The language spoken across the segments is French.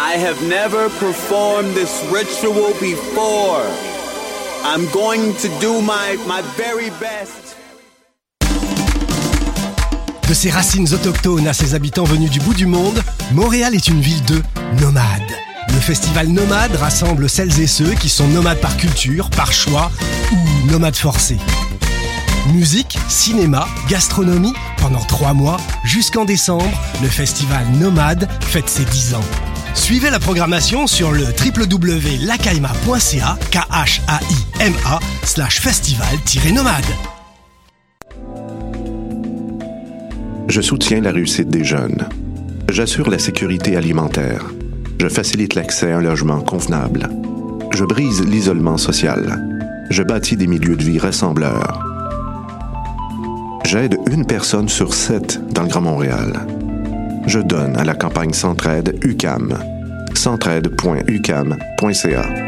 I have never performed this ritual before. I'm going to do my, very best. De ses racines autochtones à ses habitants venus du bout du monde, Montréal est une ville de nomades. Le festival Nomade rassemble celles et ceux qui sont nomades par culture, par choix ou nomades forcés. Musique, cinéma, gastronomie, pendant trois mois, jusqu'en décembre, le festival Nomade fête ses 10 ans. Suivez la programmation sur le www.lacaima.ca, k h a i m a slash festival-nomade. Je soutiens la réussite des jeunes. J'assure la sécurité alimentaire. Je facilite l'accès à un logement convenable. Je brise l'isolement social. Je bâtis des milieux de vie rassembleurs. J'aide une personne sur sept dans le Grand Montréal. Je donne à la campagne Centraide UCAM. centraide.ucam.ca.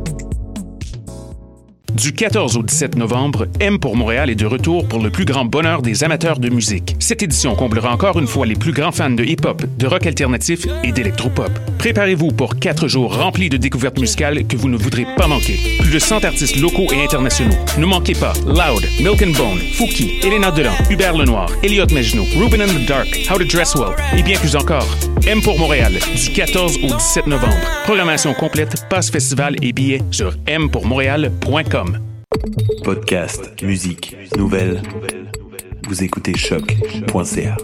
Du 14 au 17 novembre, M pour Montréal est de retour pour le plus grand bonheur des amateurs de musique. Cette édition comblera encore une fois les plus grands fans de hip-hop, de rock alternatif et d'électropop. Préparez-vous pour quatre jours remplis de découvertes musicales que vous ne voudrez pas manquer. Plus de 100 artistes locaux et internationaux. Ne manquez pas Loud, Milk and Bone, Fouki, Elena Delan, Hubert Lenoir, Elliot Mejno, Ruben and the Dark, How to Dress Well et bien plus encore. M pour Montréal, du 14 au 17 novembre. Programmation complète, passe festival et billets sur mpourmontréal.com. Podcast, musique, nouvelles. Vous écoutez choc.ca.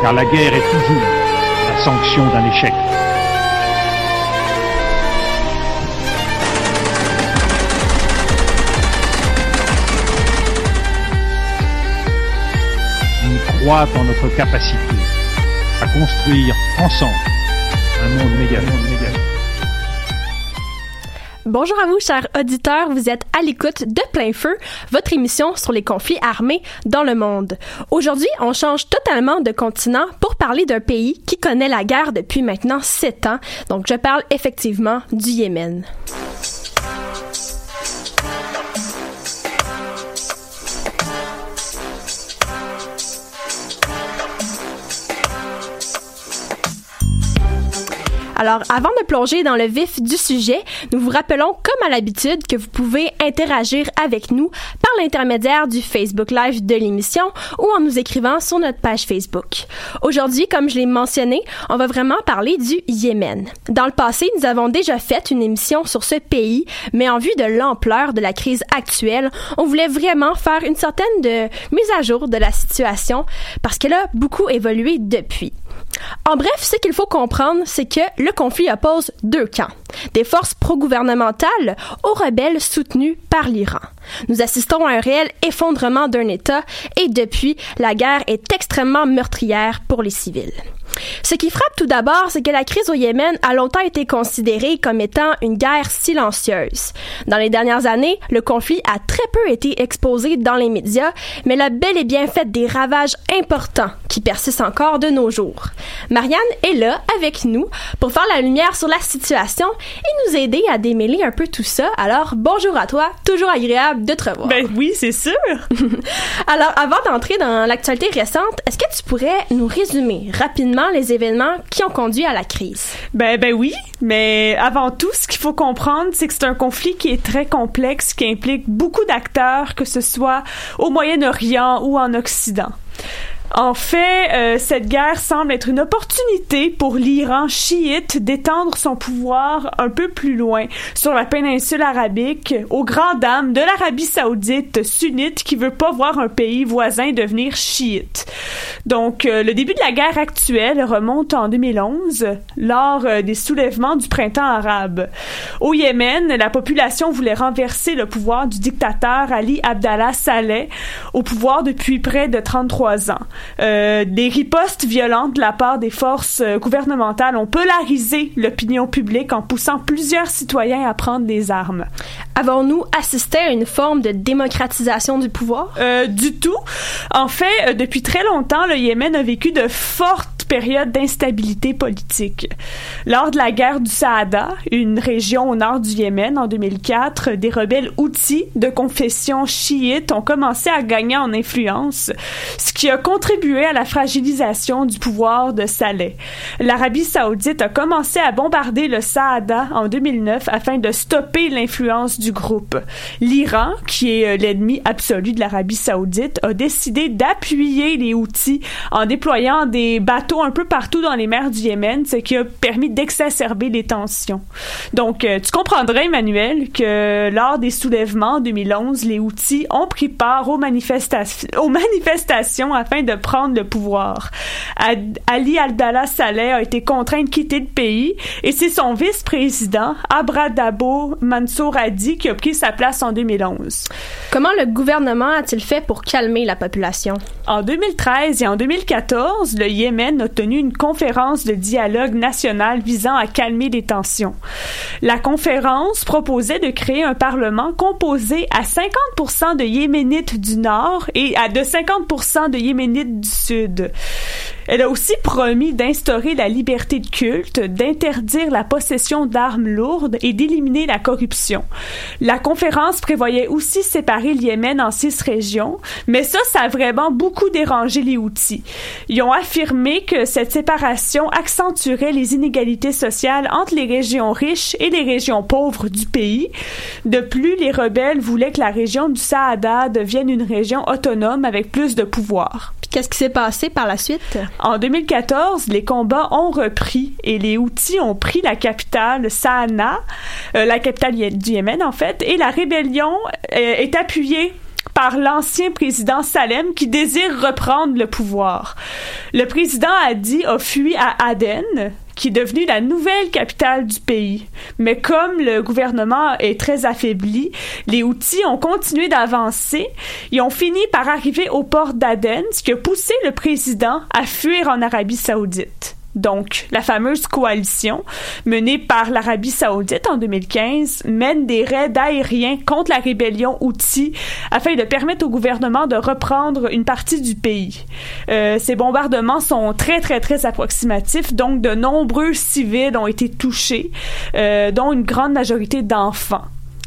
car la guerre est toujours la sanction d'un échec. Croit notre capacité à construire ensemble un monde méga. Bonjour à vous, chers auditeurs. Vous êtes à l'écoute de Plein Feu, votre émission sur les conflits armés dans le monde. Aujourd'hui, on change totalement de continent pour parler d'un pays qui connaît la guerre depuis maintenant sept ans. Donc, je parle effectivement du Yémen. Alors, avant de plonger dans le vif du sujet, nous vous rappelons, comme à l'habitude, que vous pouvez interagir avec nous par l'intermédiaire du Facebook Live de l'émission ou en nous écrivant sur notre page Facebook. Aujourd'hui, comme je l'ai mentionné, on va vraiment parler du Yémen. Dans le passé, nous avons déjà fait une émission sur ce pays, mais en vue de l'ampleur de la crise actuelle, on voulait vraiment faire une certaine de mise à jour de la situation parce qu'elle a beaucoup évolué depuis. En bref, ce qu'il faut comprendre, c'est que le conflit oppose deux camps. Des forces pro-gouvernementales aux rebelles soutenus par l'Iran. Nous assistons à un réel effondrement d'un État et depuis, la guerre est extrêmement meurtrière pour les civils. Ce qui frappe tout d'abord, c'est que la crise au Yémen a longtemps été considérée comme étant une guerre silencieuse. Dans les dernières années, le conflit a très peu été exposé dans les médias, mais il a bel et bien fait des ravages importants qui persistent encore de nos jours. Marianne est là avec nous pour faire la lumière sur la situation et nous aider à démêler un peu tout ça. Alors, bonjour à toi, toujours agréable de te revoir. Ben oui, c'est sûr. Alors, avant d'entrer dans l'actualité récente, est-ce que tu pourrais nous résumer rapidement les événements qui ont conduit à la crise? Ben, ben oui, mais avant tout, ce qu'il faut comprendre, c'est que c'est un conflit qui est très complexe, qui implique beaucoup d'acteurs, que ce soit au Moyen-Orient ou en Occident. En fait, euh, cette guerre semble être une opportunité pour l'Iran chiite d'étendre son pouvoir un peu plus loin sur la péninsule arabique aux grandes dames de l'Arabie saoudite sunnite qui veut pas voir un pays voisin devenir chiite. Donc, euh, le début de la guerre actuelle remonte en 2011 lors euh, des soulèvements du printemps arabe. Au Yémen, la population voulait renverser le pouvoir du dictateur Ali Abdallah Saleh au pouvoir depuis près de 33 ans. Euh, des ripostes violentes de la part des forces euh, gouvernementales ont polarisé l'opinion publique en poussant plusieurs citoyens à prendre des armes. Avons-nous assisté à une forme de démocratisation du pouvoir? Euh, du tout. En fait, depuis très longtemps, le Yémen a vécu de fortes période d'instabilité politique. Lors de la guerre du Saada, une région au nord du Yémen en 2004, des rebelles houthis de confession chiite ont commencé à gagner en influence, ce qui a contribué à la fragilisation du pouvoir de Saleh. L'Arabie saoudite a commencé à bombarder le Saada en 2009 afin de stopper l'influence du groupe. L'Iran, qui est euh, l'ennemi absolu de l'Arabie saoudite, a décidé d'appuyer les Houthis en déployant des bateaux un peu partout dans les mers du Yémen, ce qui a permis d'exacerber les tensions. Donc, euh, tu comprendrais, Emmanuel, que lors des soulèvements en 2011, les Houthis ont pris part aux, manifestations, aux manifestations afin de prendre le pouvoir. Ali Abdallah Saleh a été contraint de quitter le pays et c'est son vice-président, Abradabo Mansour Hadi, qui a pris sa place en 2011. Comment le gouvernement a-t-il fait pour calmer la population? En 2013 et en 2014, le Yémen a une conférence de dialogue national visant à calmer les tensions. La conférence proposait de créer un parlement composé à 50% de Yéménites du Nord et à de 50% de Yéménites du Sud. Elle a aussi promis d'instaurer la liberté de culte, d'interdire la possession d'armes lourdes et d'éliminer la corruption. La conférence prévoyait aussi séparer le Yémen en six régions, mais ça, ça a vraiment beaucoup dérangé les Houthis. Ils ont affirmé que cette séparation accentuerait les inégalités sociales entre les régions riches et les régions pauvres du pays. De plus, les rebelles voulaient que la région du Saada devienne une région autonome avec plus de pouvoir. Qu'est-ce qui s'est passé par la suite? En 2014, les combats ont repris et les Houthis ont pris la capitale Sanaa, euh, la capitale du Yémen en fait, et la rébellion euh, est appuyée par l'ancien président Salem qui désire reprendre le pouvoir. Le président Hadi a fui à Aden, qui est devenue la nouvelle capitale du pays. Mais comme le gouvernement est très affaibli, les Houthis ont continué d'avancer. Ils ont fini par arriver au port d'Aden, ce qui a poussé le président à fuir en Arabie saoudite donc la fameuse coalition menée par l'Arabie saoudite en 2015, mène des raids aériens contre la rébellion Houthi afin de permettre au gouvernement de reprendre une partie du pays. Euh, ces bombardements sont très, très, très approximatifs, donc de nombreux civils ont été touchés, euh, dont une grande majorité d'enfants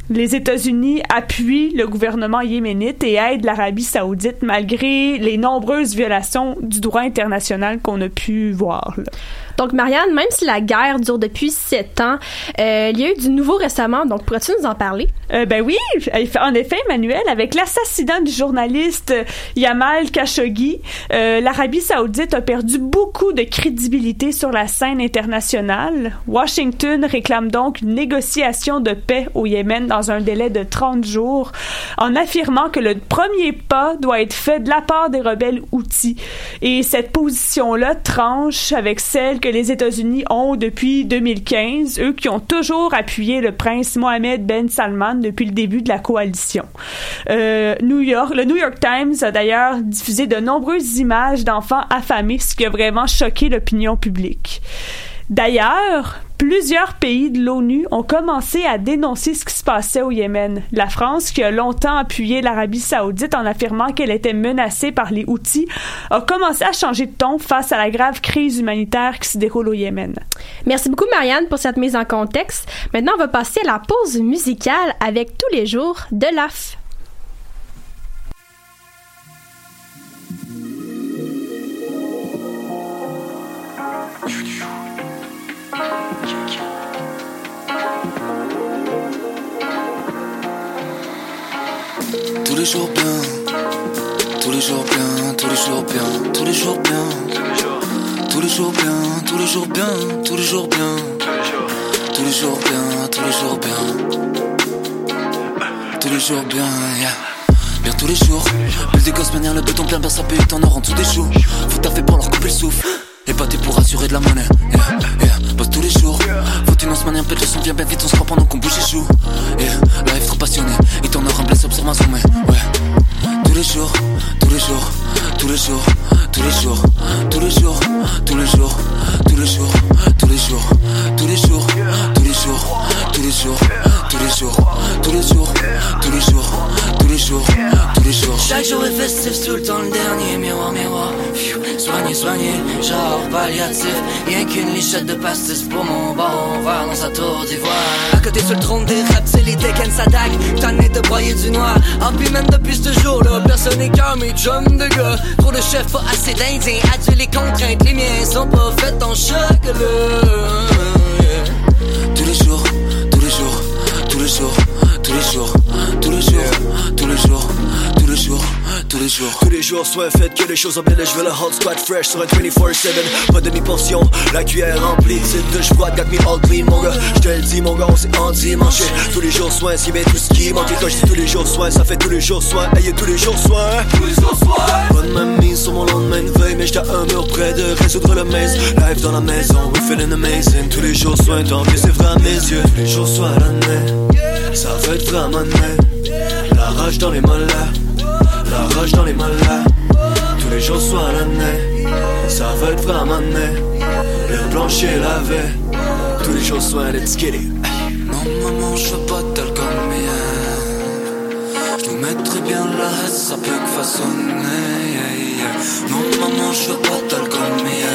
les États-Unis appuient le gouvernement yéménite et aident l'Arabie saoudite malgré les nombreuses violations du droit international qu'on a pu voir. Donc, Marianne, même si la guerre dure depuis sept ans, euh, il y a eu du nouveau récemment. Donc, pourrais-tu nous en parler? Euh, ben oui, en effet, Emmanuel, avec l'assassinat du journaliste Yamal Khashoggi, euh, l'Arabie saoudite a perdu beaucoup de crédibilité sur la scène internationale. Washington réclame donc une négociation de paix au Yémen dans un délai de 30 jours, en affirmant que le premier pas doit être fait de la part des rebelles Houthis. Et cette position-là tranche avec celle que les États-Unis ont depuis 2015, eux qui ont toujours appuyé le prince Mohamed Ben Salman depuis le début de la coalition. Euh, New York, le New York Times a d'ailleurs diffusé de nombreuses images d'enfants affamés, ce qui a vraiment choqué l'opinion publique. D'ailleurs, plusieurs pays de l'ONU ont commencé à dénoncer ce qui se passait au Yémen. La France, qui a longtemps appuyé l'Arabie saoudite en affirmant qu'elle était menacée par les Houthis, a commencé à changer de ton face à la grave crise humanitaire qui se déroule au Yémen. Merci beaucoup, Marianne, pour cette mise en contexte. Maintenant, on va passer à la pause musicale avec tous les jours de l'AF. Tous les jours bien, tous les jours bien, tous les jours bien, tous les jours bien. Tous les jours bien, tous les jours bien, tous les jours bien. Tous les jours bien, tous les jours bien. Tous les jours bien, yeah. Bien tous les jours. Bulle des gosses, manière le béton plein, ben ça paye, t'en or en dessous des choux. Faut taffer pour leur couper le souffle. Et pas pour assurer de la monnaie. Yeah, yeah. Bosse tous les jours. Faut une once manière, pète le son, viens bien vite, on se croit pendant qu'on bouge les joues. Yeah, live trop passionné. Et t'en auras un blesse, observe ma. Ouais. Tous les jours, tous les jours, tous les jours, tous les jours, tous les jours, tous les jours, tous les jours, tous les jours, tous les jours, tous les jours, tous les jours, tous les jours, tous les jours, tous les jours, tous les jours, tous les jours. Chaque jour est festif, tout le temps le dernier miroir, miroir. Soigné, soigné, genre palliatif. Rien qu'une lichette de pastis pour mon bon verre dans sa tour d'ivoire. À côté sur le trône des rap, c'est les Tekken s'attaquent. Tanné de broyer du noir. En puis même depuis ce jour-là, personne n'est comme mes chums de gars. Pour le chef, pas assez d'indiens. Adieu les contraintes, les miens sont pas faits en chocolat. Jours, tous les jours, tous les jours, tous les jours tous les jours. Tous les jours, soit fait que les choses en je veux le hot squad fresh sur un 24-7. Pas demi-portion, la cuillère remplie. C'est de froide, got me all clean, mon gars. Je te le dis, mon gars, on s'est endimanché. Tous les jours, soin, si bien tout ce qui manque. Et quand je dis tous les jours, soin, ça fait tous les jours, soin. Ayez tous les jours, soin. Tous les jours, soin. Bonne mamie sur mon lendemain de veille, mais j'étais un mur près de résoudre le maze. Live dans la maison, we feeling amazing. Tous les jours, soin, tant que c'est vrai à mes yeux. Tous les jours, soin, l'année. Ça va être vraiment La rage dans les mollets. La rage dans les malades, tous les jours soit l'année. Ça va être vraiment le plancher lavé. Tous les jours soit let's get it. Non, maman, je veux pas d'alcool, mais je nous mettrai bien la haine, ça peut que façonner. Non, maman, je veux pas d'alcool, mais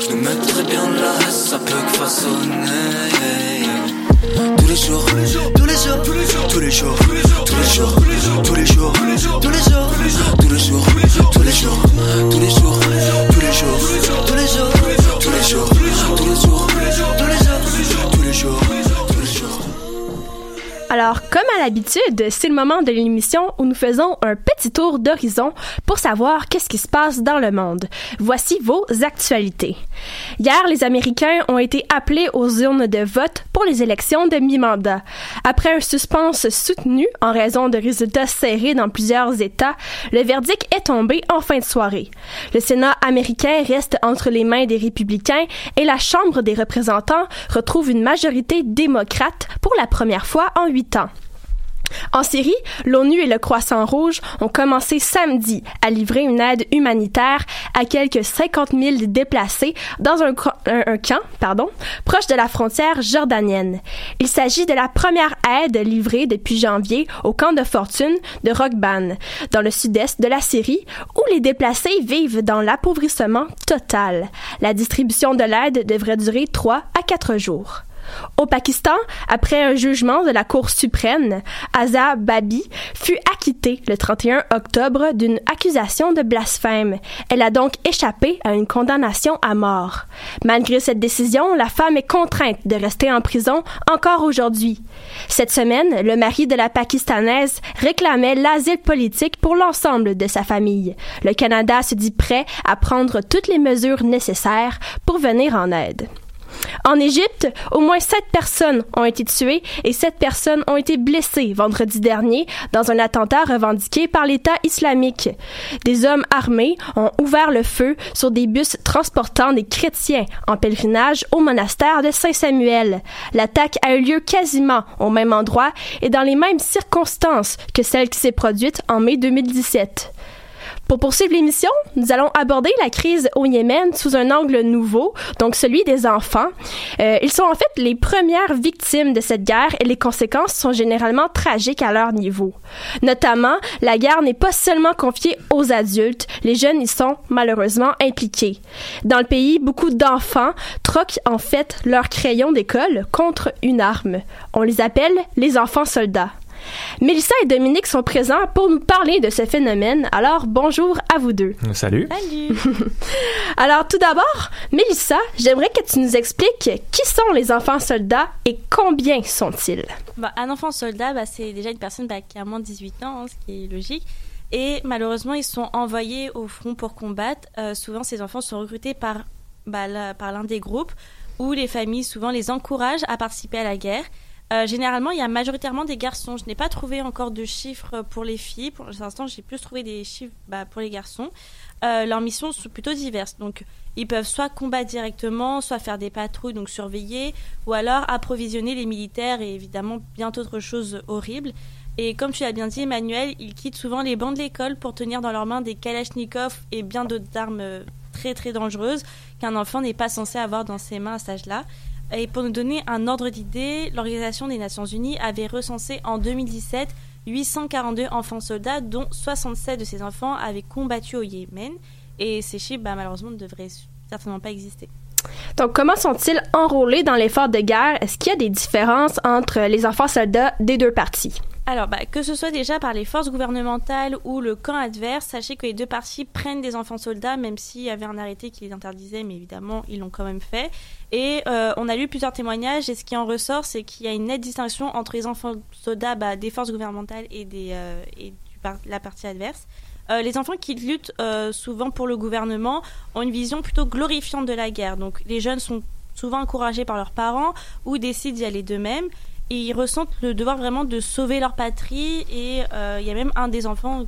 je nous mettrai bien la haine, ça peut que façonner tous les jours, tous les jours, tous les jours, tous les jours, tous les jours, tous les jours, tous les jours, tous les jours, tous les jours, tous les jours, tous les jours, tous les jours, tous les jours, tous les jours, tous les jours, tous les jours, Alors, comme à l'habitude, c'est le moment de l'émission où nous faisons un petit tour d'horizon pour savoir qu'est-ce qui se passe dans le monde. Voici vos actualités. Hier, les Américains ont été appelés aux urnes de vote pour les élections de mi-mandat. Après un suspense soutenu en raison de résultats serrés dans plusieurs États, le verdict est tombé en fin de soirée. Le Sénat américain reste entre les mains des républicains et la Chambre des représentants retrouve une majorité démocrate pour la première fois en huit temps. En Syrie, l'ONU et le Croissant Rouge ont commencé samedi à livrer une aide humanitaire à quelques 50 000 déplacés dans un, camp proche de la frontière jordanienne. Il s'agit de la première aide livrée depuis janvier au camp de fortune de Rokban, dans le sud-est de la Syrie, où les déplacés vivent dans l'appauvrissement total. La distribution de l'aide devrait durer 3 à 4 jours. Au Pakistan, après un jugement de la Cour suprême, Azar Babi fut acquittée le 31 octobre d'une accusation de blasphème. Elle a donc échappé à une condamnation à mort. Malgré cette décision, la femme est contrainte de rester en prison encore aujourd'hui. Cette semaine, le mari de la Pakistanaise réclamait l'asile politique pour l'ensemble de sa famille. Le Canada se dit prêt à prendre toutes les mesures nécessaires pour venir en aide. En Égypte, au moins sept personnes ont été tuées et sept personnes ont été blessées vendredi dernier dans un attentat revendiqué par l'État islamique. Des hommes armés ont ouvert le feu sur des bus transportant des chrétiens en pèlerinage au monastère de Saint-Samuel. L'attaque a eu lieu quasiment au même endroit et dans les mêmes circonstances que celle qui s'est produite en mai 2017. Pour poursuivre l'émission, nous allons aborder la crise au Yémen sous un angle nouveau, donc celui des enfants. Euh, ils sont en fait les premières victimes de cette guerre et les conséquences sont généralement tragiques à leur niveau. Notamment, la guerre n'est pas seulement confiée aux adultes, les jeunes y sont malheureusement impliqués. Dans le pays, beaucoup d'enfants troquent en fait leur crayon d'école contre une arme. On les appelle les enfants soldats. Mélissa et Dominique sont présents pour nous parler de ce phénomène. Alors, bonjour à vous deux. Salut. Salut. Alors, tout d'abord, Mélissa, j'aimerais que tu nous expliques qui sont les enfants soldats et combien sont-ils? Bah, un enfant soldat, bah, c'est déjà une personne bah, qui a moins de 18 ans, hein, ce qui est logique. Et malheureusement, ils sont envoyés au front pour combattre. Euh, souvent, ces enfants sont recrutés par, bah, la- par l'un des groupes où les familles souvent les encouragent à participer à la guerre. Euh, généralement, il y a majoritairement des garçons. Je n'ai pas trouvé encore de chiffres pour les filles. Pour l'instant, j'ai plus trouvé des chiffres bah, pour les garçons. Euh, leurs missions sont plutôt diverses. Donc, ils peuvent soit combattre directement, soit faire des patrouilles, donc surveiller, ou alors approvisionner les militaires et évidemment bien d'autres choses horribles. Et comme tu l'as bien dit, Emmanuel, ils quittent souvent les bancs de l'école pour tenir dans leurs mains des kalachnikovs et bien d'autres armes euh, très très dangereuses qu'un enfant n'est pas censé avoir dans ses mains à cet âge-là. Et pour nous donner un ordre d'idée, l'Organisation des Nations Unies avait recensé en 2017 842 enfants soldats, dont 67 de ces enfants avaient combattu au Yémen. Et ces chiffres, bah, malheureusement, ne devraient certainement pas exister. Donc, comment sont-ils enrôlés dans l'effort de guerre? Est-ce qu'il y a des différences entre les enfants soldats des deux parties? Alors, bah, que ce soit déjà par les forces gouvernementales ou le camp adverse, sachez que les deux parties prennent des enfants soldats, même s'il y avait un arrêté qui les interdisait, mais évidemment, ils l'ont quand même fait. Et euh, on a lu plusieurs témoignages, et ce qui en ressort, c'est qu'il y a une nette distinction entre les enfants soldats bah, des forces gouvernementales et, des, euh, la partie adverse. Euh, les enfants qui luttent euh, souvent pour le gouvernement ont une vision plutôt glorifiante de la guerre. Donc, les jeunes sont souvent encouragés par leurs parents ou décident d'y aller d'eux-mêmes et ils ressentent le devoir vraiment de sauver leur patrie. Et euh, il y a même un des enfants,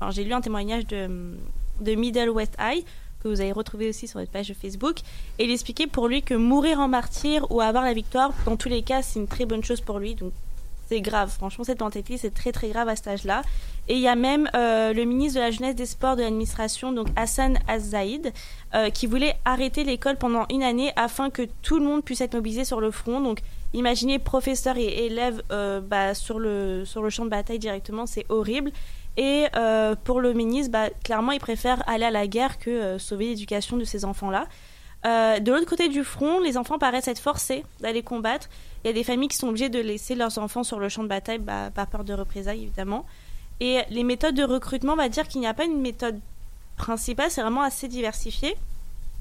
enfin, j'ai lu un témoignage de, de Middle West High que vous avez retrouvé aussi sur notre page Facebook. Et il expliquait pour lui que mourir en martyr ou avoir la victoire, dans tous les cas, c'est une très bonne chose pour lui. Donc c'est grave. Franchement, cette mentalité, c'est très très grave à cet âge-là. Et il y a même euh, le ministre de la Jeunesse des Sports de l'administration, donc Hassan Az-Zaïd, euh, qui voulait arrêter l'école pendant une année afin que tout le monde puisse être mobilisé sur le front. Donc imaginez professeurs et élèves euh, bah, sur, le, sur le champ de bataille directement, c'est horrible. Et euh, pour le ministre, bah, clairement, il préfère aller à la guerre que sauver l'éducation de ces enfants-là. Euh, de l'autre côté du front, les enfants paraissent être forcés d'aller combattre. Il y a des familles qui sont obligées de laisser leurs enfants sur le champ de bataille, bah, par peur de représailles évidemment. Et les méthodes de recrutement, on va dire qu'il n'y a pas une méthode principale, c'est vraiment assez diversifié.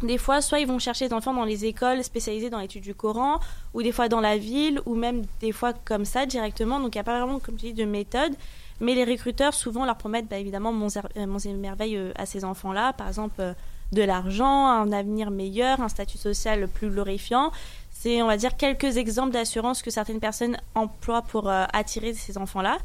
Des fois, soit ils vont chercher des enfants dans les écoles spécialisées dans l'étude du Coran, ou des fois dans la ville, ou même des fois comme ça directement. Donc il n'y a pas vraiment, comme tu dis, de méthode. Mais les recruteurs, souvent, leur promettent bah, évidemment monts et monts et merveilles euh, à ces enfants-là. Par exemple, euh, de l'argent, un avenir meilleur, un statut social plus glorifiant. C'est, on va dire, quelques exemples d'assurance que certaines personnes emploient pour euh, attirer ces enfants-là.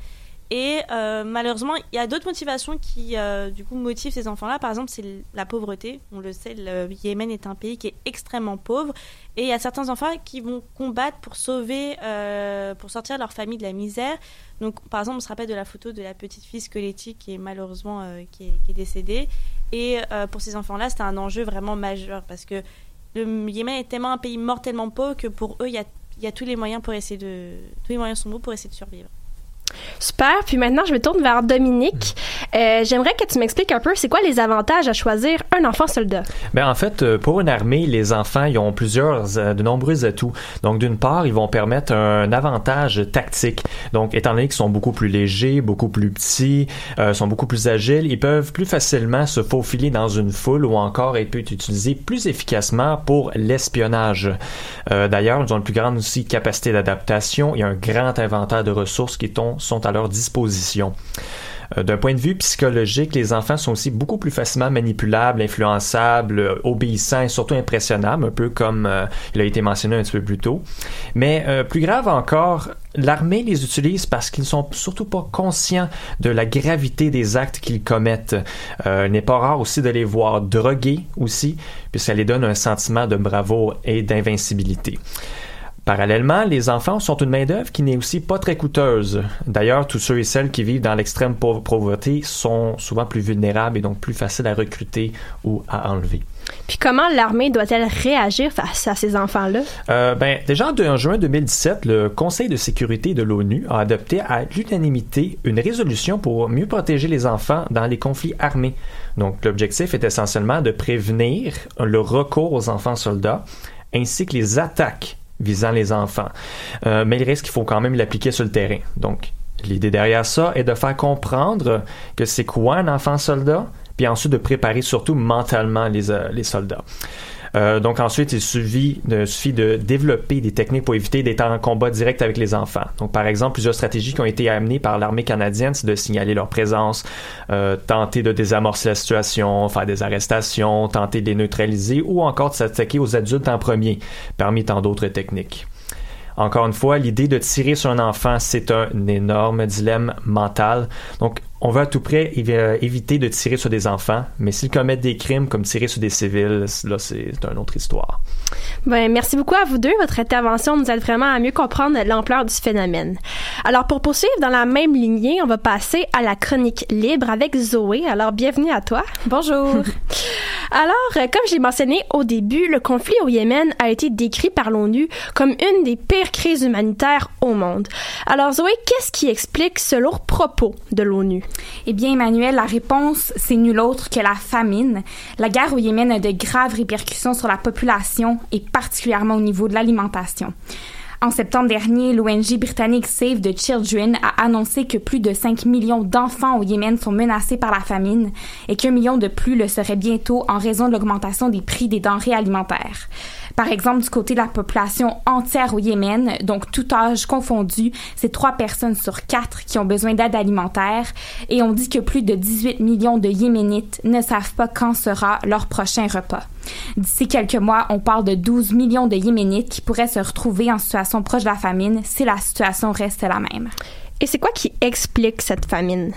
Et euh, malheureusement, il y a d'autres motivations qui, euh, du coup, motivent ces enfants-là. Par exemple, c'est la pauvreté. On le sait, le Yémen est un pays qui est extrêmement pauvre. Et il y a certains enfants qui vont combattre pour sauver, pour sortir leur famille de la misère. Donc, par exemple, on se rappelle de la photo de la petite fille squelettique qui est malheureusement qui est décédée. Et euh, pour ces enfants-là, c'est un enjeu vraiment majeur parce que le Yémen est tellement un pays mortellement pauvre que pour eux, il y a, y a tous les moyens pour essayer de, tous les moyens sont bons pour essayer de survivre. Super. Puis maintenant, je me tourne vers Dominique. Euh, J'aimerais que tu m'expliques un peu, c'est quoi les avantages à choisir un enfant soldat? Ben en fait, euh, pour une armée, les enfants ils ont plusieurs, euh, de nombreux atouts. Donc d'une part, ils vont permettre un avantage tactique. Donc étant donné qu'ils sont beaucoup plus légers, beaucoup plus petits, euh, sont beaucoup plus agiles, ils peuvent plus facilement se faufiler dans une foule ou encore être utilisés plus efficacement pour l'espionnage. Euh, D'ailleurs, ils ont une plus grande aussi capacité d'adaptation et un grand inventaire de ressources qui sont sont à leur disposition. Euh, D'un point de vue psychologique, les enfants sont aussi beaucoup plus facilement manipulables, influençables, euh, obéissants et surtout impressionnables, un peu comme euh, il a été mentionné un petit peu plus tôt. Mais plus grave encore, l'armée les utilise parce qu'ils sont surtout pas conscients de la gravité des actes qu'ils commettent. Il n'est pas rare aussi de les voir drogués aussi, puisque les donne un sentiment de bravoure et d'invincibilité. Parallèlement, les enfants sont une main-d'œuvre qui n'est aussi pas très coûteuse. D'ailleurs, tous ceux et celles qui vivent dans l'extrême pauvre- pauvreté sont souvent plus vulnérables et donc plus faciles à recruter ou à enlever. Puis comment l'armée doit-elle réagir face à ces enfants-là? Euh, ben, déjà en juin 2017, le Conseil de sécurité de l'ONU a adopté à l'unanimité une résolution pour mieux protéger les enfants dans les conflits armés. Donc, l'objectif est essentiellement de prévenir le recours aux enfants soldats ainsi que les attaques visant les enfants. Euh, mais il reste qu'il faut quand même l'appliquer sur le terrain. Donc, l'idée derrière ça est de faire comprendre que c'est quoi un enfant soldat, puis ensuite de préparer surtout mentalement les, euh, les soldats. Euh, donc ensuite, il suffit de, développer des techniques pour éviter d'être en combat direct avec les enfants. Donc par exemple, plusieurs stratégies qui ont été amenées par l'armée canadienne, c'est de signaler leur présence, euh, tenter de désamorcer la situation, faire des arrestations, tenter de les neutraliser ou encore de s'attaquer aux adultes en premier, parmi tant d'autres techniques. Encore une fois, l'idée de tirer sur un enfant, c'est un énorme dilemme mental. Donc, on veut à tout près évi- éviter de tirer sur des enfants, mais s'ils commettent des crimes comme tirer sur des civils, là, c'est une autre histoire. Ben, merci beaucoup à vous deux. Votre intervention nous aide vraiment à mieux comprendre l'ampleur du phénomène. Alors, pour poursuivre dans la même lignée, on va passer à la chronique libre avec Zoé. Alors, bienvenue à toi. Bonjour. Alors, euh, comme je l'ai mentionné au début, le conflit au Yémen a été décrit par l'ONU comme une des pires crises humanitaires au monde. Alors, Zoé, qu'est-ce qui explique ce lourd propos de l'ONU? Eh bien, Emmanuel, la réponse, c'est nul autre que la famine. La guerre au Yémen a de graves répercussions sur la population et particulièrement au niveau de l'alimentation. En septembre dernier, l'ONG britannique Save the Children a annoncé que plus de 5 millions d'enfants au Yémen sont menacés par la famine et qu'un million de plus le seraient bientôt en raison de l'augmentation des prix des denrées alimentaires. Par exemple, du côté de la population entière au Yémen, donc tout âge confondu, c'est trois personnes sur quatre qui ont besoin d'aide alimentaire et on dit que plus de 18 millions de Yéménites ne savent pas quand sera leur prochain repas. D'ici quelques mois, on parle de 12 millions de Yéménites qui pourraient se retrouver en situation proche de la famine si la situation reste la même. Et c'est quoi qui explique cette famine?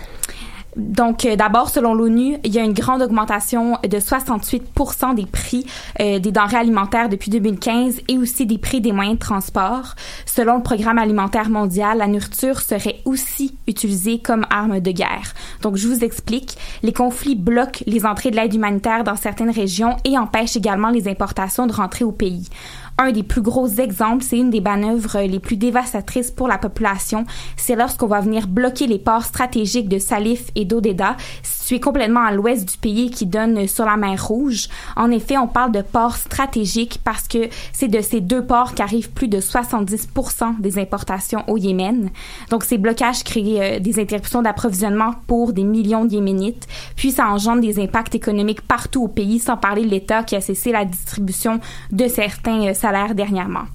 Donc, euh, d'abord, selon l'ONU, il y a une grande augmentation de 68% des prix euh, des denrées alimentaires depuis 2015 et aussi des prix des moyens de transport. Selon le Programme alimentaire mondial, la nourriture serait aussi utilisée comme arme de guerre. Donc, je vous explique. Les conflits bloquent les entrées de l'aide humanitaire dans certaines régions et empêchent également les importations de rentrer au pays. Un des plus gros exemples, c'est une des manœuvres les plus dévastatrices pour la population. C'est lorsqu'on va venir bloquer les ports stratégiques de Salif et d'Odeda, situés complètement à l'ouest du pays qui donnent sur la mer Rouge. En effet, on parle de ports stratégiques parce que c'est de ces deux ports qu'arrivent plus de 70% des importations au Yémen. Donc, ces blocages créent euh, des interruptions d'approvisionnement pour des millions de Yéménites. Puis, ça engendre des impacts économiques partout au pays, sans parler de l'État qui a cessé la distribution de certains euh, salaires dernièrement.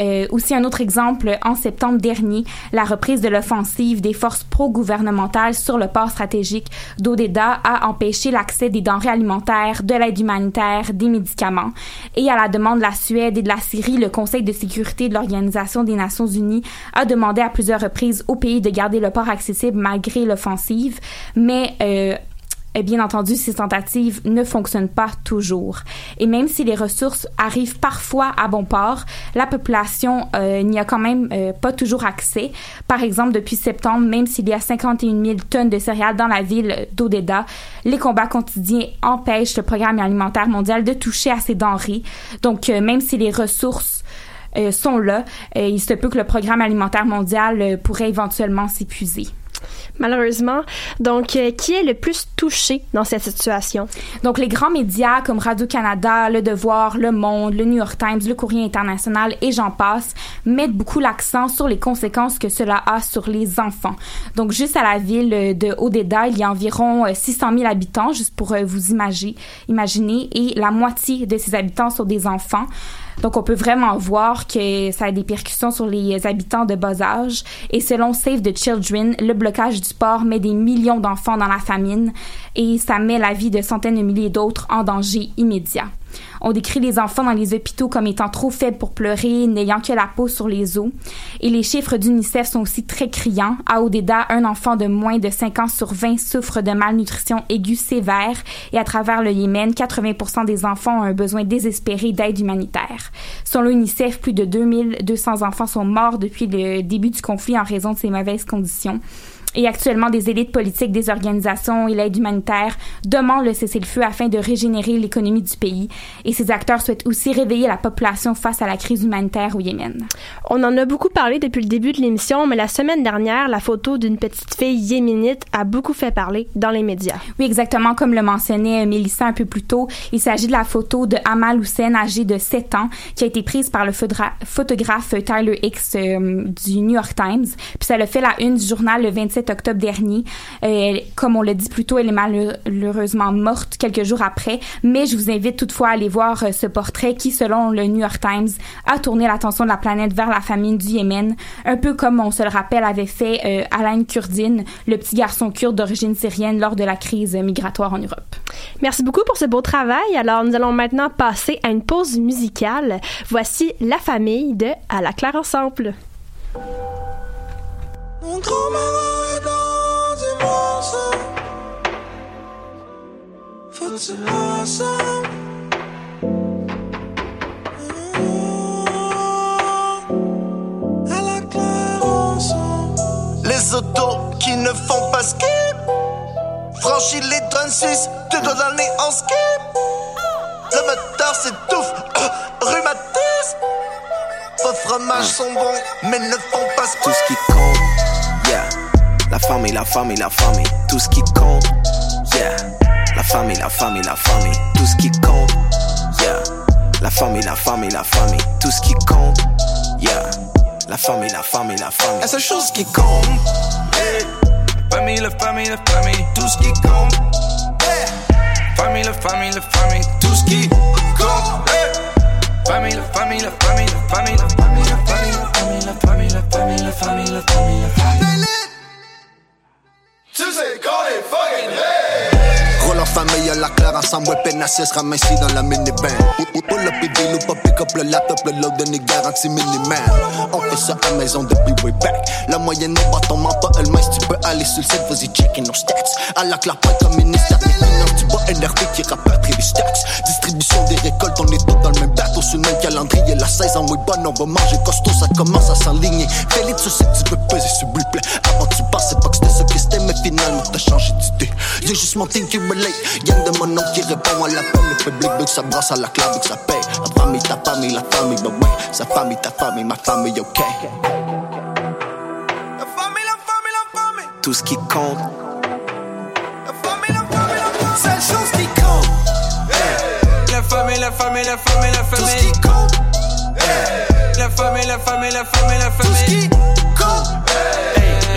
Euh, aussi un autre exemple, en septembre dernier, la reprise de l'offensive des forces pro-gouvernementales sur le port stratégique d'Odeda a empêché l'accès des denrées alimentaires, de l'aide humanitaire, des médicaments. Et à la demande de la Suède et de la Syrie, le Conseil de sécurité de l'Organisation des Nations Unies a demandé à plusieurs reprises au pays de garder le port accessible malgré l'offensive. Mais euh, et bien entendu, ces tentatives ne fonctionnent pas toujours. Et même si les ressources arrivent parfois à bon port, la population euh, n'y a quand même euh, pas toujours accès. Par exemple, depuis septembre, même s'il y a 51 000 tonnes de céréales dans la ville d'Odeda, les combats quotidiens empêchent le programme alimentaire mondial de toucher à ces denrées. Donc, euh, même si les ressources euh, sont là, euh, il se peut que le programme alimentaire mondial pourrait éventuellement s'épuiser. Malheureusement. Donc, euh, qui est le plus touché dans cette situation? Donc, les grands médias comme Radio-Canada, Le Devoir, Le Monde, Le New York Times, Le Courrier International et j'en passe mettent beaucoup l'accent sur les conséquences que cela a sur les enfants. Donc, juste à la ville de Odeda, il y a environ 600 000 habitants, juste pour euh, vous imaginer, imaginer, et la moitié de ces habitants sont des enfants. Donc, on peut vraiment voir que ça a des percussions sur les habitants de bas âge. Et selon Save the Children, le blocage du port met des millions d'enfants dans la famine et ça met la vie de centaines de milliers d'autres en danger immédiat. On décrit les enfants dans les hôpitaux comme étant trop faibles pour pleurer, n'ayant que la peau sur les os. Et les chiffres d'UNICEF sont aussi très criants. À Odeda, un enfant de moins de 5 ans sur 20 souffre de malnutrition aiguë sévère. Et à travers le Yémen, 80% des enfants ont un besoin désespéré d'aide humanitaire. Selon l'UNICEF, plus de 2200 enfants sont morts depuis le début du conflit en raison de ces mauvaises conditions. Et actuellement, des élites politiques, des organisations et l'aide humanitaire demandent le cessez-le-feu afin de régénérer l'économie du pays. Et ces acteurs souhaitent aussi réveiller la population face à la crise humanitaire au Yémen. On en a beaucoup parlé depuis le début de l'émission, mais la semaine dernière, la photo d'une petite fille yéménite a beaucoup fait parler dans les médias. Oui, exactement comme le mentionnait Mélissa un peu plus tôt. Il s'agit de la photo de Amal Hussein, âgée de 7 ans, qui a été prise par le photographe Tyler Hicks euh, du New York Times. Puis ça le fait la une du journal le 27 17 octobre dernier. Comme on l'a dit plus tôt, elle est malheureusement morte quelques jours après, mais je vous invite toutefois à aller voir euh, ce portrait qui, selon le New York Times, a tourné l'attention de la planète vers la famine du Yémen, un peu comme on se le rappelle avait fait euh, Alain Kurdin, le petit garçon kurde d'origine syrienne lors de la crise migratoire en Europe. Merci beaucoup pour ce beau travail. Alors, nous allons maintenant passer à une pause musicale. Voici La famille de À la claire ensemble. Mon grand-maman est dans une maison. Faut se ensemble. Mmh. À la claire Les autos qui ne font pas skip. Franchis les 26, tu dois l'année en skip. Le moteur s'étouffe fromages sont bons, mais ne font pas skip. Tout ce qui compte, yeah. La famille, la famille, la famille. Tout ce qui compte, yeah. La famille, la famille, la famille. Tout ce qui compte, yeah. La famille, la famille, la famille. Tout ce qui compte, yeah. La famille, la famille, la famille. La seule chose qui compte, yeah. Famille, la famille, la famille. Tout ce qui compte, yeah. Famille, la famille, la famille. Tout ce qui compte, yeah. Famille, la famille, la famille, la famille, la famille, la famille, la famille, la famille, la famille, la famille, la famille, la famille. Tu sais qu'on est fucking hey! Famille à la claire ensemble, ouais, peine se ramène ici dans la minivan. Up et deal ou pas pick up le laptop, le load n'est garanti minimal. On fait ça à maison depuis way back. La moyenne n'est pas ton pas elle si tu peux aller sur le site, vas-y checker nos stats. À la pas comme ministère des finances, tu vois NRP qui rapporte les stats. Distribution des récoltes, on est tous dans le même bateau, sur le même calendrier. La saison est bonne, on va manger costaud, ça commence à s'enligner. Félix, tu sais tu peux peser s'il vous plaît. Avant tu passes, pas que c'était ce que c'était, mais finalement t'as changé d'idée. J'ai juste mon team qui relate. Y'en de mon nom qui répond à l'appel. Le public veut que ça brasse à la clave, que ça paye. La famille, ta famille, la famille, bah ouais. Sa famille, ta famille, ma famille, ok. La famille, la famille, la famille. Tout ce qui compte. La famille, la famille, la famille. Seule chose qui compte. Hey. La famille, la famille, la famille, la famille. Tout ce qui compte. Hey. La famille, la famille, la famille, la famille. Tout ce qui compte. Hey.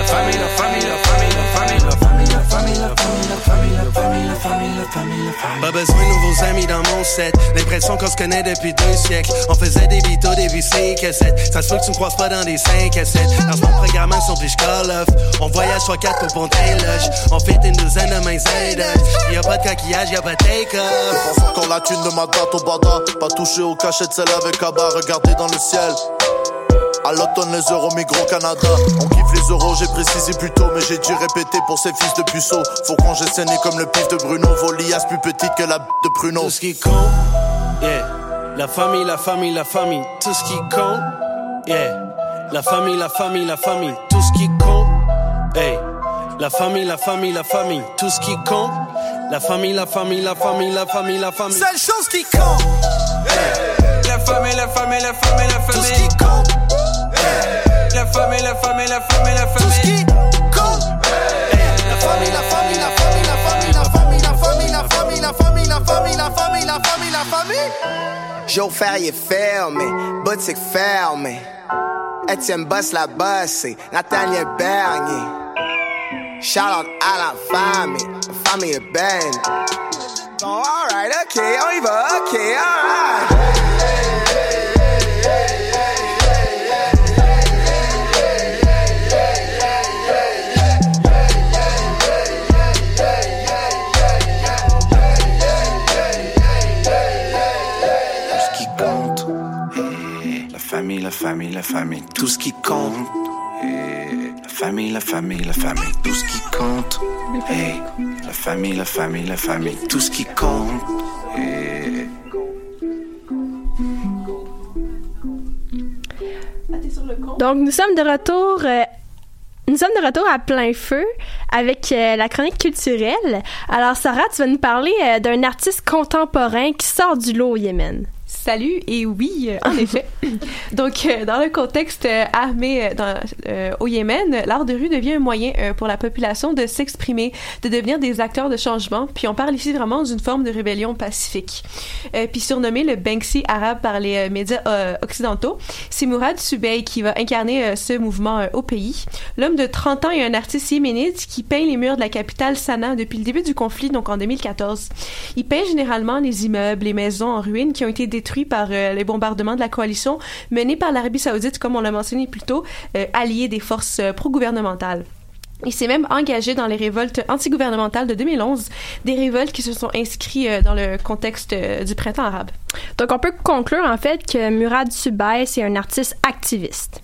Famille, famille, famille, famille, famille, famille, famille, famille, famille, famille, famille, famille. Pas besoin de nouveaux amis dans mon set. L'impression qu'on se connaît depuis deux siècles. On faisait des bitos, des VC cassettes. Ça se peut que tu me croises pas dans des 5 à 7. Dans mon programmation, puis je call off. On voyage soit 4 pour ponter loge. On fait une douzaine de mains aides. Y'a pas de coquillage, y'a pas de take-off. Encore la thune de ma date au bada. Pas touché au cachet de celle avec Abba. Regardez dans le ciel. À l'automne, les euros migrent au Canada. On kiffe les euros, j'ai précisé plus tôt, mais j'ai dû répéter pour ces fils de puceaux. Faut qu'on j'ai saigné comme le pif de Bruno. Volias plus petite que la b de Pruno. Tout ce qui compte, yeah. La famille, la famille, la famille. Tout ce qui compte, yeah. La famille, la famille, la famille. Tout ce qui compte, hey. La famille, la famille, la famille. Tout ce qui compte. La famille, la famille, la famille, la famille, la famille. Seule chose qui compte. Hey. La famille, la famille, la famille, la famille. Tout ce qui compte. La famille, la famille, la famille, la famille. Tout ce qui compte. La famille, la famille, la famille, la famille, la famille, la famille, la famille, la famille, la famille, la famille, la famille, la famille. Joe Ferrier fermé, boutique fermée. Etienne Boss la bossé, Nathaniel Bernier. Shout out à la famille, la famille est belle. Bon, alright, ok, on y va, ok, alright. Famille, la famille, tout ce qui compte. Et la famille, la famille, la famille, tout ce qui compte. Hey, la famille, la famille, la famille, tout ce qui compte. Et... Donc, nous sommes de retour. euh, nous sommes de retour à plein feu avec euh, la chronique culturelle. Alors, Sarah, tu vas nous parler euh, d'un artiste contemporain qui sort du lot au Yémen. Salut, et oui, en effet. Donc, euh, dans le contexte euh, armé euh, dans, euh, au Yémen, l'art de rue devient un moyen pour la population de s'exprimer, de devenir des acteurs de changement. Puis on parle ici vraiment d'une forme de rébellion pacifique. Puis surnommé le Banksy arabe par les médias occidentaux, c'est Mourad Subey qui va incarner ce mouvement au pays. L'homme de 30 ans est un artiste yéménite qui peint les murs de la capitale Sanaa depuis le début du conflit, donc en 2014. Il peint généralement les immeubles, les maisons en ruine qui ont été par euh, les bombardements de la coalition menée par l'Arabie saoudite, comme on l'a mentionné plus tôt, euh, allié des forces euh, pro-gouvernementales. Il s'est même engagé dans les révoltes antigouvernementales de 2011, des révoltes qui se sont inscrites dans le contexte du printemps arabe. Donc, on peut conclure en fait que Murad Subay, c'est un artiste activiste.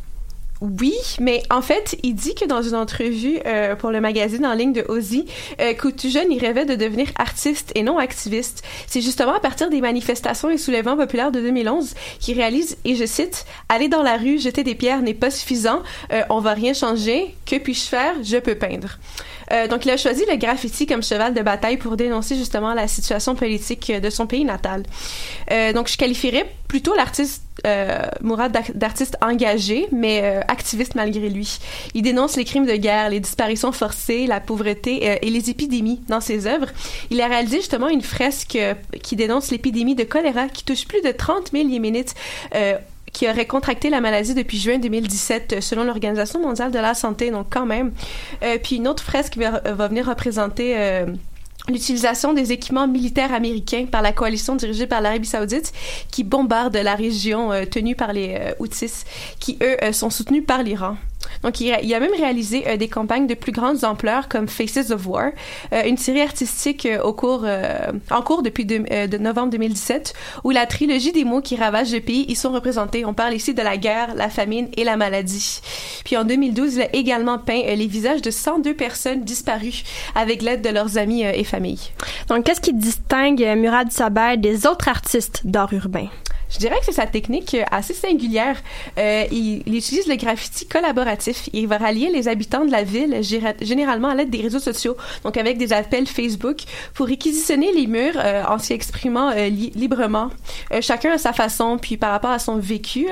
Oui, mais en fait, il dit que dans une entrevue euh, pour le magazine en ligne de Ozzy, euh, jeune, il rêvait de devenir artiste et non activiste. C'est justement à partir des manifestations et soulèvements populaires de 2011 qu'il réalise, et je cite, Aller dans la rue, jeter des pierres n'est pas suffisant, euh, on va rien changer, que puis-je faire? Je peux peindre. Euh, donc, il a choisi le graffiti comme cheval de bataille pour dénoncer justement la situation politique de son pays natal. Euh, donc, je qualifierais plutôt l'artiste euh, Mourad d'artiste engagé, mais activiste malgré lui. Il dénonce les crimes de guerre, les disparitions forcées, la pauvreté et les épidémies dans ses œuvres. Il a réalisé justement une fresque qui dénonce l'épidémie de choléra qui touche plus de 30 000 Yéménites qui auraient contracté la maladie depuis juin 2017 euh, selon l'Organisation mondiale de la santé, donc quand même. Euh, puis une autre fresque va, va venir représenter euh, l'utilisation des équipements militaires américains par la coalition dirigée par l'Arabie saoudite qui bombarde la région euh, tenue par les euh, Houthis qui, eux, euh, sont soutenus par l'Iran. Donc, il a, il a même réalisé euh, des campagnes de plus grandes ampleurs comme Faces of War, euh, une série artistique euh, au cours, en cours depuis de, de novembre 2017, où la trilogie des mots qui ravagent le pays y sont représentés. On parle ici de la guerre, la famine et la maladie. Puis en 2012, il a également peint les visages de 102 personnes disparues avec l'aide de leurs amis et familles. Donc, qu'est-ce qui distingue Murad Sabay des autres artistes d'art urbain? Je dirais que c'est sa technique euh, assez singulière. Euh, il, il utilise le graffiti collaboratif. Il va rallier les habitants de la ville, gé- généralement à l'aide des réseaux sociaux, donc avec des appels Facebook, pour réquisitionner les murs euh, en s'y exprimant euh, li- librement, euh, chacun à sa façon, puis par rapport à son vécu.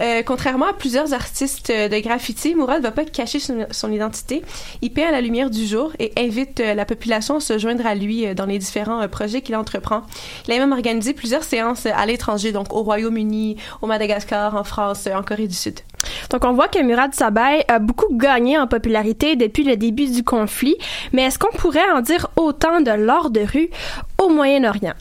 Euh, contrairement à plusieurs artistes de graffiti, Mourad va pas cacher son, identité. Il peint à la lumière du jour et invite la population à se joindre à lui dans les différents projets qu'il entreprend. Il a même organisé plusieurs séances à l'étranger, au Royaume-Uni, au Madagascar, en France, en Corée du Sud. Donc, on voit que Murad Sabay a beaucoup gagné en popularité depuis le début du conflit, mais est-ce qu'on pourrait en dire autant de l'art de rue au Moyen-Orient?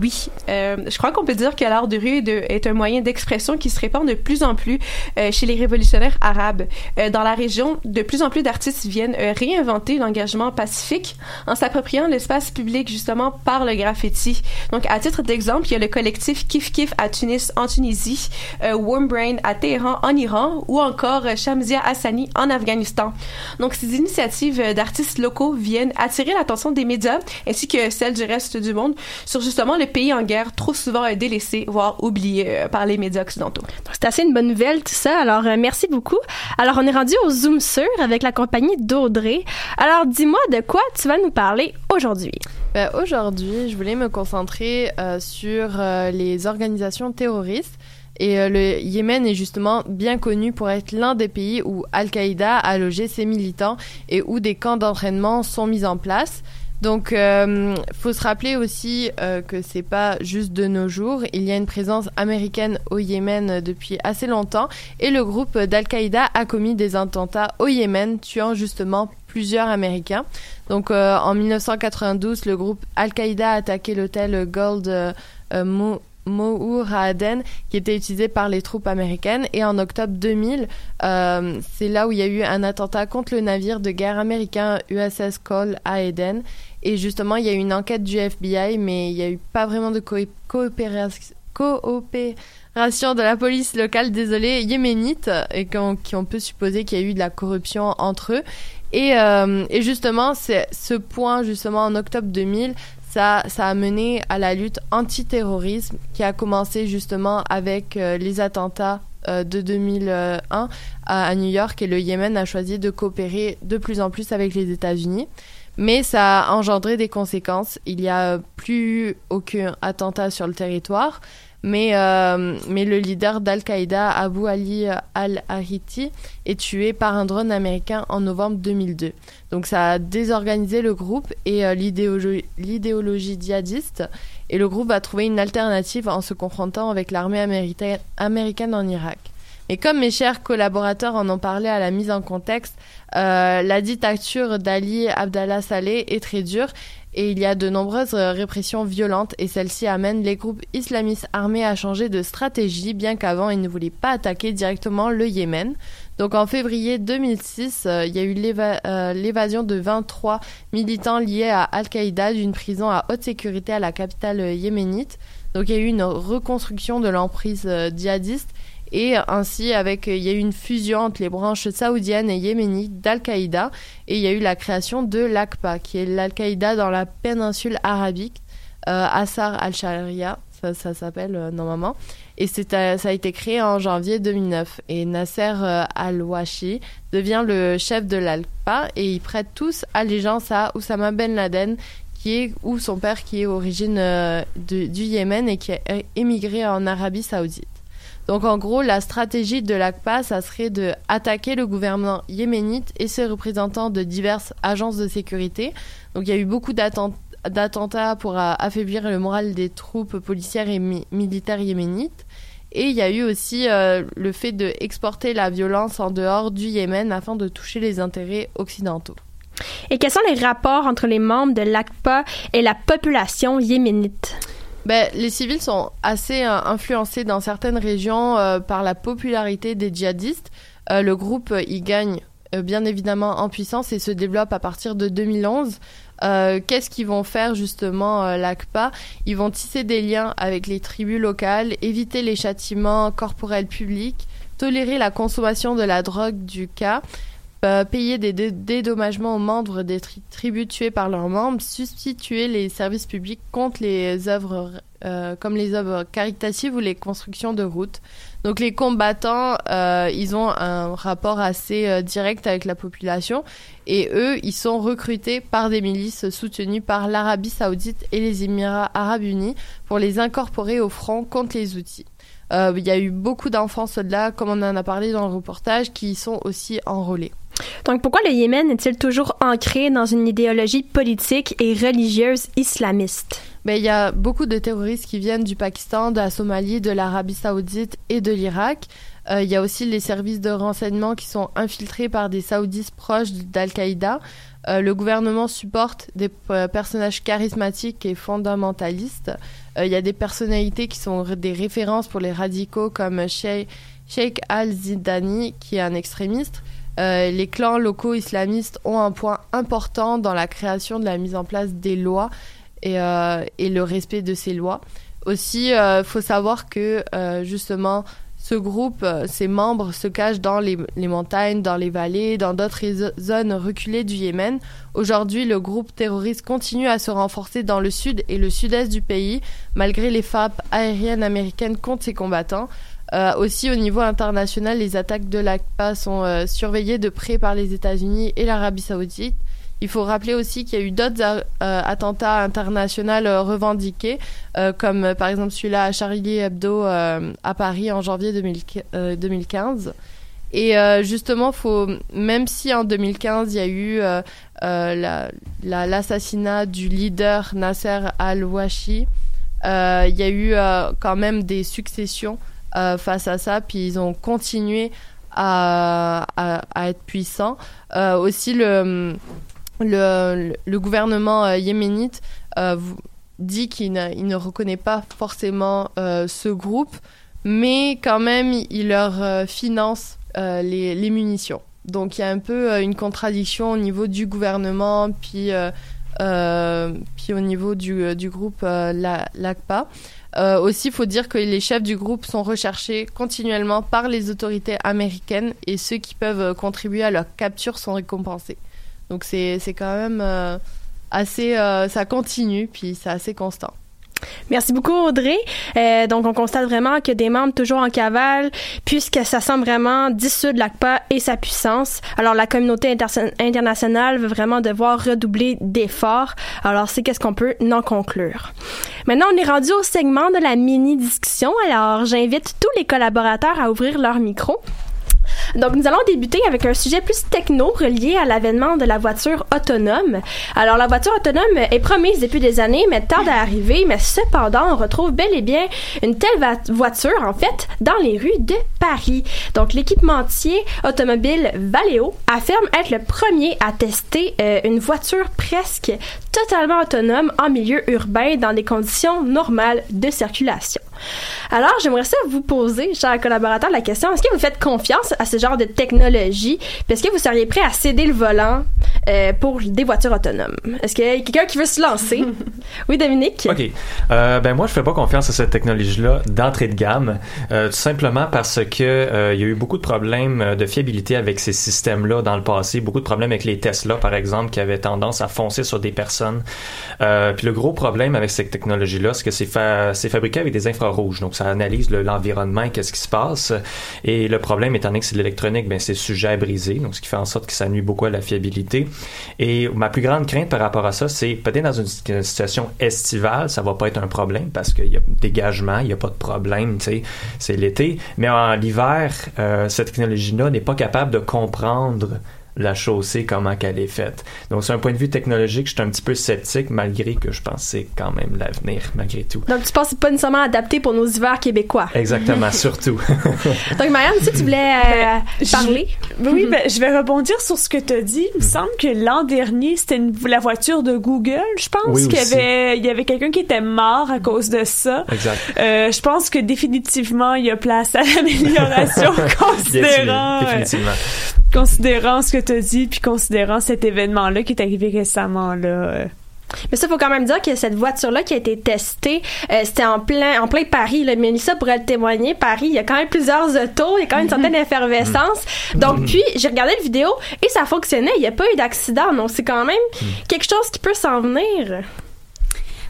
Oui, euh, je crois qu'on peut dire que l'art de rue est, un moyen d'expression qui se répand de plus en plus euh, chez les révolutionnaires arabes. Euh, dans la région, de plus en plus d'artistes viennent euh, réinventer l'engagement pacifique en s'appropriant l'espace public justement par le graffiti. Donc, à titre d'exemple, il y a le collectif Kif Kif à Tunis en Tunisie, Warm Brain à Téhéran en Iran ou encore Shamsia Hassani en Afghanistan. Donc, ces initiatives d'artistes locaux viennent attirer l'attention des médias ainsi que celle du reste du monde sur justement le pays en guerre trop souvent euh, délaissé, voire oublié euh, par les médias occidentaux. C'est assez une bonne nouvelle, tout ça. Alors, euh, merci beaucoup. Alors, on est rendu au Zoom sur avec la compagnie d'Audrey. Alors, dis-moi de quoi tu vas nous parler aujourd'hui. Ben, Aujourd'hui, je voulais me concentrer euh, sur euh, les organisations terroristes. Et euh, le Yémen est justement bien connu pour être l'un des pays où Al-Qaïda a logé ses militants et où des camps d'entraînement sont mis en place. Donc, il faut se rappeler aussi euh, que c'est pas juste de nos jours. Il y a une présence américaine au Yémen euh, depuis assez longtemps et le groupe d'Al-Qaïda a commis des attentats au Yémen, tuant justement plusieurs Américains. Donc, euh, en 1992, le groupe Al-Qaïda a attaqué l'hôtel Gold euh, euh, Mo- Mohour à Aden, qui était utilisé par les troupes américaines. Et en octobre 2000, euh, c'est là où il y a eu un attentat contre le navire de guerre américain USS Cole à Aden. Et justement, il y a eu une enquête du FBI, mais il n'y a eu pas vraiment de coopération de la police locale, désolé, yéménite, et qu'on qu'on peut supposer qu'il y a eu de la corruption entre eux. Et, euh, et justement, c'est ce point, justement, en octobre 2000, ça, a mené à la lutte antiterrorisme qui a commencé justement avec euh, les attentats euh, de 2001 à, à New York et le Yémen a choisi de coopérer de plus en plus avec les États-Unis. Mais ça a engendré des conséquences. Il n'y a plus aucun attentat sur le territoire. Mais, euh, mais le leader d'Al-Qaïda, Abu Ali al-Ahiti, est tué par un drone américain en novembre 2002. Donc ça a désorganisé le groupe et euh, l'idéologie djihadiste, et le groupe va trouver une alternative en se confrontant avec l'armée américaine, en Irak. Et comme mes chers collaborateurs en ont parlé à la mise en contexte, euh, la dictature d'Ali Abdallah Saleh est très dure et il y a de nombreuses euh, répressions violentes et celles-ci amènent les groupes islamistes armés à changer de stratégie bien qu'avant ils ne voulaient pas attaquer directement le Yémen. Donc en février 2006, euh, il y a eu euh, l'évasion de 23 militants liés à Al-Qaïda d'une prison à haute sécurité à la capitale euh, yéménite. Donc il y a eu une reconstruction de l'emprise euh, djihadiste et ainsi avec il y a eu une fusion entre les branches saoudiennes et yéménites d'Al-Qaïda et il y a eu la création de l'AQPA qui est l'Al-Qaïda dans la péninsule arabique euh, Assar al-Sharia ça, s'appelle euh, normalement et euh, ça a été créé en janvier 2009 et Nasser euh, al-Washi devient le chef de l'AQPA et ils prêtent tous allégeance à Oussama Ben Laden qui est ou son père qui est origine du Yémen et qui a émigré en Arabie Saoudite. Donc en gros, la stratégie de l'ACPA, ça serait de attaquer le gouvernement yéménite et ses représentants de diverses agences de sécurité. Donc il y a eu beaucoup d'atten- d'attentats pour euh, affaiblir le moral des troupes policières et mi- militaires yéménites. Et il y a eu aussi euh, le fait d'exporter la violence en dehors du Yémen afin de toucher les intérêts occidentaux. Et quels sont les rapports entre les membres de l'ACPA et la population yéménite? Ben, les civils sont assez euh, influencés dans certaines régions euh, par la popularité des djihadistes. Euh, le groupe, il gagne bien évidemment en puissance et se développe à partir de 2011. Euh, Qu'est-ce qu'ils vont faire justement l'ACPA? Ils vont tisser des liens avec les tribus locales, éviter les châtiments corporels publics, tolérer la consommation de la drogue du cas, payer des dé- dédommagements aux membres des tri- tribus tuées par leurs membres, substituer les services publics contre les œuvres euh, comme les œuvres caritatives ou les constructions de routes. Donc les combattants, euh, ils ont un rapport assez euh, direct avec la population et eux, ils sont recrutés par des milices soutenues par l'Arabie saoudite et les Émirats arabes unis pour les incorporer au front contre les outils. Il y a eu beaucoup d'enfants soldats, comme on en a parlé dans le reportage, qui sont aussi enrôlés. Donc pourquoi le Yémen est-il toujours ancré dans une idéologie politique et religieuse islamiste? Ben, il y a beaucoup de terroristes qui viennent du Pakistan, de la Somalie, de l'Arabie saoudite et de l'Irak. Euh, Il y a aussi les services de renseignement qui sont infiltrés par des saoudistes proches d'Al-Qaïda. Euh, le gouvernement supporte des euh, personnages charismatiques et fondamentalistes. Il y a des personnalités qui sont des références pour les radicaux comme Sheikh al-Zidani, qui est un extrémiste. Euh, les clans locaux islamistes ont un point important dans la création de la mise en place des lois et, euh, le respect de ces lois. Aussi, il faut savoir que euh, justement, ce groupe, euh, ses membres se cachent dans les, les montagnes, dans les vallées, dans d'autres zones reculées du Yémen. Aujourd'hui, le groupe terroriste continue à se renforcer dans le sud et le sud-est du pays, malgré les frappes aériennes américaines contre ses combattants. Euh, aussi, au niveau international, les attaques de l'ACPA sont euh, surveillées de près par les États-Unis et l'Arabie saoudite. Il faut rappeler aussi qu'il y a eu d'autres euh, attentats internationaux revendiqués, comme par exemple celui-là à Charlie Hebdo à Paris en janvier 2000 euh, 2015. Et justement, faut, même si en 2015, il y a eu la- la- l'assassinat du leader Nasser al-Washi, il y a eu quand même des successions face à ça, puis ils ont continué à, à- être puissants. Euh, aussi, le, le, gouvernement euh, yéménite euh, dit qu'il ne, reconnaît pas forcément euh, ce groupe, mais quand même, il leur euh, finance euh, les, les munitions. Donc il y a un peu euh, une contradiction au niveau du gouvernement, puis, euh, euh, puis au niveau du, euh, du groupe euh, la- l'ACPA. Euh, aussi, il faut dire que les chefs du groupe sont recherchés continuellement par les autorités américaines et ceux qui peuvent euh, contribuer à leur capture sont récompensés. Donc c'est quand même euh, assez... ça continue, puis c'est assez constant. Merci beaucoup, Audrey. Euh, donc, on constate vraiment que des membres toujours en cavale, puisque ça semble vraiment dissoudre l'ACPA et sa puissance. Alors, la communauté inter- internationale veut vraiment devoir redoubler d'efforts. Alors, c'est qu'est-ce qu'on peut en conclure. Maintenant, on est rendu au segment de la mini-discussion. Alors, j'invite tous les collaborateurs à ouvrir leur micro. Donc, nous allons débuter avec un sujet plus techno relié à l'avènement de la voiture autonome. Alors, la voiture autonome est promise depuis des années, mais tarde à arriver. Mais cependant, on retrouve bel et bien une telle voiture, en fait, dans les rues de Paris. Donc, l'équipementier automobile Valeo affirme être le premier à tester euh, une voiture presque totalement autonome en milieu urbain dans des conditions normales de circulation. Alors, j'aimerais ça vous poser, chers collaborateurs, la question est-ce que vous faites confiance à ce genre de technologie? Puis Est-ce que vous seriez prêt à céder le volant euh, pour des voitures autonomes? Est-ce qu'il y a quelqu'un qui veut se lancer? Oui, Dominique? OK. Euh, ben moi, je fais pas confiance à cette technologie-là d'entrée de gamme, euh, tout simplement parce que euh, il y a eu beaucoup de problèmes euh, de fiabilité avec ces systèmes-là dans le passé, beaucoup de problèmes avec les Tesla, par exemple, qui avaient tendance à foncer sur des personnes. Euh, puis le gros problème avec cette technologie-là, c'est que c'est fa- fabriqué avec des infrarouges, donc ça analyse le- l'environnement, qu'est-ce qui se passe. Et le problème, étant donné que c'est de l'électronique, ben c'est sujet à briser, donc ce qui fait en sorte que ça nuit beaucoup à la fiabilité. Et ma plus grande crainte par rapport à ça, c'est peut-être dans une, situation estivale, ça va pas être un problème parce qu'il y a dégagement, il y a pas de problème, tu sais, c'est l'été. Mais en l'hiver, euh, cette technologie-là n'est pas capable de comprendre la chaussée, comment qu'elle est faite. Donc, c'est un point de vue technologique, je suis un petit peu sceptique, malgré que je pense que c'est quand même l'avenir, malgré tout. Donc, tu penses que c'est pas nécessairement adapté pour nos hivers québécois Exactement, surtout. Donc, Marianne, si tu voulais euh, parler Ben, Oui, ben, je vais rebondir sur ce que tu as dit. Il me semble que l'an dernier, c'était la voiture de Google, je pense. Oui, qu'il y avait, il y avait quelqu'un qui était mort à cause de ça. Exact. Euh, je pense que définitivement, il y a place à l'amélioration considérant, Définitivement. Considérant ce que tu as dit, puis considérant cet événement-là qui est arrivé récemment. Là, euh. Mais ça, faut quand même dire que cette voiture-là qui a été testée, euh, c'était en plein, en plein Paris. Là. Mélissa pourrait le témoigner. Paris, il y a quand même plusieurs autos, il y a quand même une certaine effervescence. Donc, puis, j'ai regardé la vidéo et ça fonctionnait. Il n'y a pas eu d'accident. Donc, c'est quand même quelque chose qui peut s'en venir.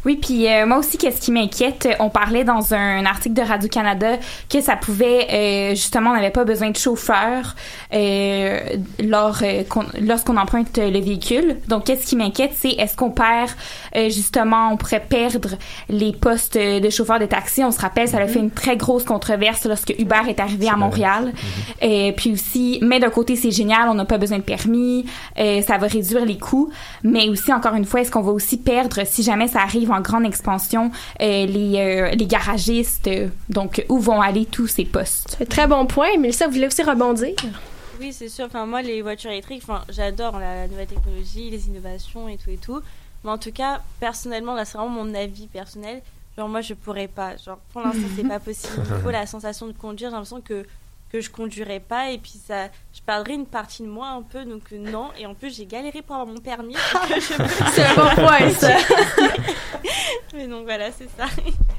Oui, puis euh, moi aussi, qu'est-ce qui m'inquiète, on parlait dans un article de Radio-Canada que ça pouvait, euh, justement, on n'avait pas besoin de chauffeur euh, lors, euh, qu'on- lorsqu'on emprunte le véhicule. Donc, qu'est-ce qui m'inquiète, c'est est-ce qu'on perd, euh, justement, on pourrait perdre les postes de chauffeurs de taxi? On se rappelle, ça a fait une très grosse controverse lorsque Uber est arrivé à Montréal. Et puis aussi, mais d'un côté, c'est génial, on n'a pas besoin de permis, euh, ça va réduire les coûts. Mais aussi, encore une fois, est-ce qu'on va aussi perdre, si jamais ça arrive en grande expansion, euh, les, euh, les garagistes, euh, donc où vont aller tous ces postes? Très bon point. Mélissa, vous voulez aussi rebondir? Oui, c'est sûr. Enfin, moi, les voitures électriques, enfin, j'adore la, la nouvelle technologie, les innovations et tout et tout. Mais en tout cas, personnellement, là, c'est vraiment mon avis personnel. Genre, moi, je pourrais pas. Genre, pour l'instant, c'est pas possible. Il faut la sensation de conduire. J'ai l'impression que que je conduirais pas et puis ça je perdrais une partie de moi un peu donc euh, non et en plus j'ai galéré pour avoir mon permis euh, C'est un bon point, ça. mais donc voilà c'est ça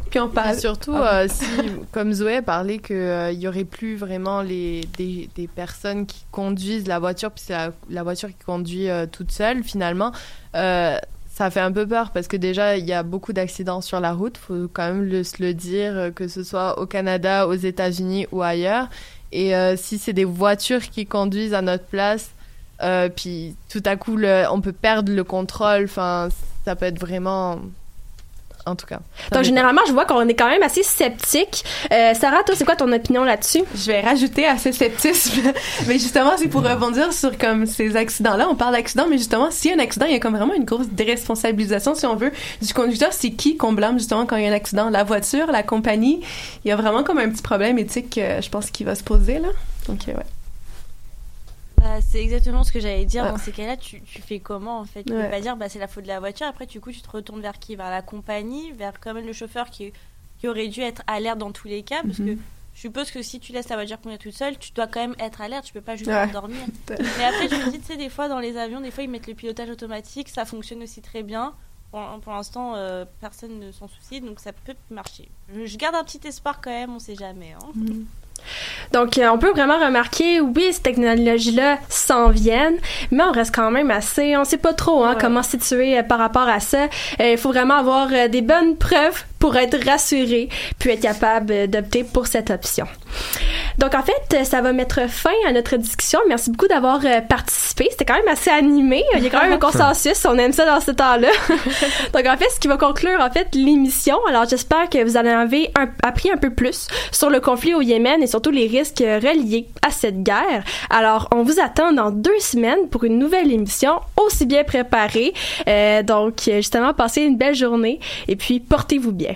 Puis on parle. Et surtout, Ah. euh, si, comme Zoé parlait qu'il y aurait plus vraiment les, des, des personnes qui conduisent la voiture, puis c'est la, la voiture qui conduit euh, toute seule, finalement, euh, ça fait un peu peur parce que déjà, il y a beaucoup d'accidents sur la route, faut quand même le, se le dire, euh, que ce soit au Canada, aux États-Unis ou ailleurs. Et euh, si c'est des voitures qui conduisent à notre place, euh, puis tout à coup, le- on peut perdre le contrôle, enfin, ça peut être vraiment... En tout cas. Donc, généralement, je vois qu'on est quand même assez sceptique. Euh, Sarah, toi, c'est quoi ton opinion là-dessus? Je vais rajouter à ce sceptisme. mais justement, c'est pour rebondir sur comme ces accidents-là. On parle d'accidents, mais justement, s'il y a un accident, il y a comme vraiment une grosse déresponsabilisation, si on veut, du conducteur. C'est qui qu'on blâme justement quand il y a un accident? La voiture, la compagnie? Il y a vraiment comme un petit problème éthique, euh, je pense, qui va se poser, là. Donc, euh, ouais. Bah, c'est exactement ce que j'allais dire. Ah. Dans ces cas-là, tu, tu fais comment en fait? Tu Ouais. peux pas dire bah, c'est la faute de la voiture. Après, du coup, tu te retournes vers qui? Vers la compagnie, vers quand même le chauffeur qui, qui aurait dû être alerte dans tous les cas. Parce que Mhm. je suppose que si tu laisses la voiture conduire toute seule, tu dois quand même être alerte. Tu peux pas juste Ouais. dormir. Mais après, je me dis, tu sais, des fois dans les avions, des fois ils mettent le pilotage automatique. Ça fonctionne aussi très bien. Pour, pour l'instant, euh, personne ne s'en soucie, donc ça peut marcher. Je, je garde un petit espoir quand même, on sait jamais. hein. Donc, euh, on peut vraiment remarquer, oui, ces technologies-là s'en viennent, mais on reste quand même assez, on sait pas trop hein, comment se situer euh, par rapport à ça. Euh, Il faut vraiment avoir des bonnes preuves pour être rassuré puis être capable d'opter pour cette option. Donc en fait, ça va mettre fin à notre discussion. Merci beaucoup d'avoir euh, participé. C'était quand même assez animé. Il y a quand même un consensus. On aime ça dans ce temps-là. Donc en fait, ce qui va conclure en fait l'émission. Alors j'espère que vous en avez appris un peu plus sur le conflit au Yémen et surtout les risques reliés à cette guerre. Alors on vous attend dans deux semaines pour une nouvelle émission aussi bien préparée. Euh, donc justement, passez une belle journée et puis portez-vous bien.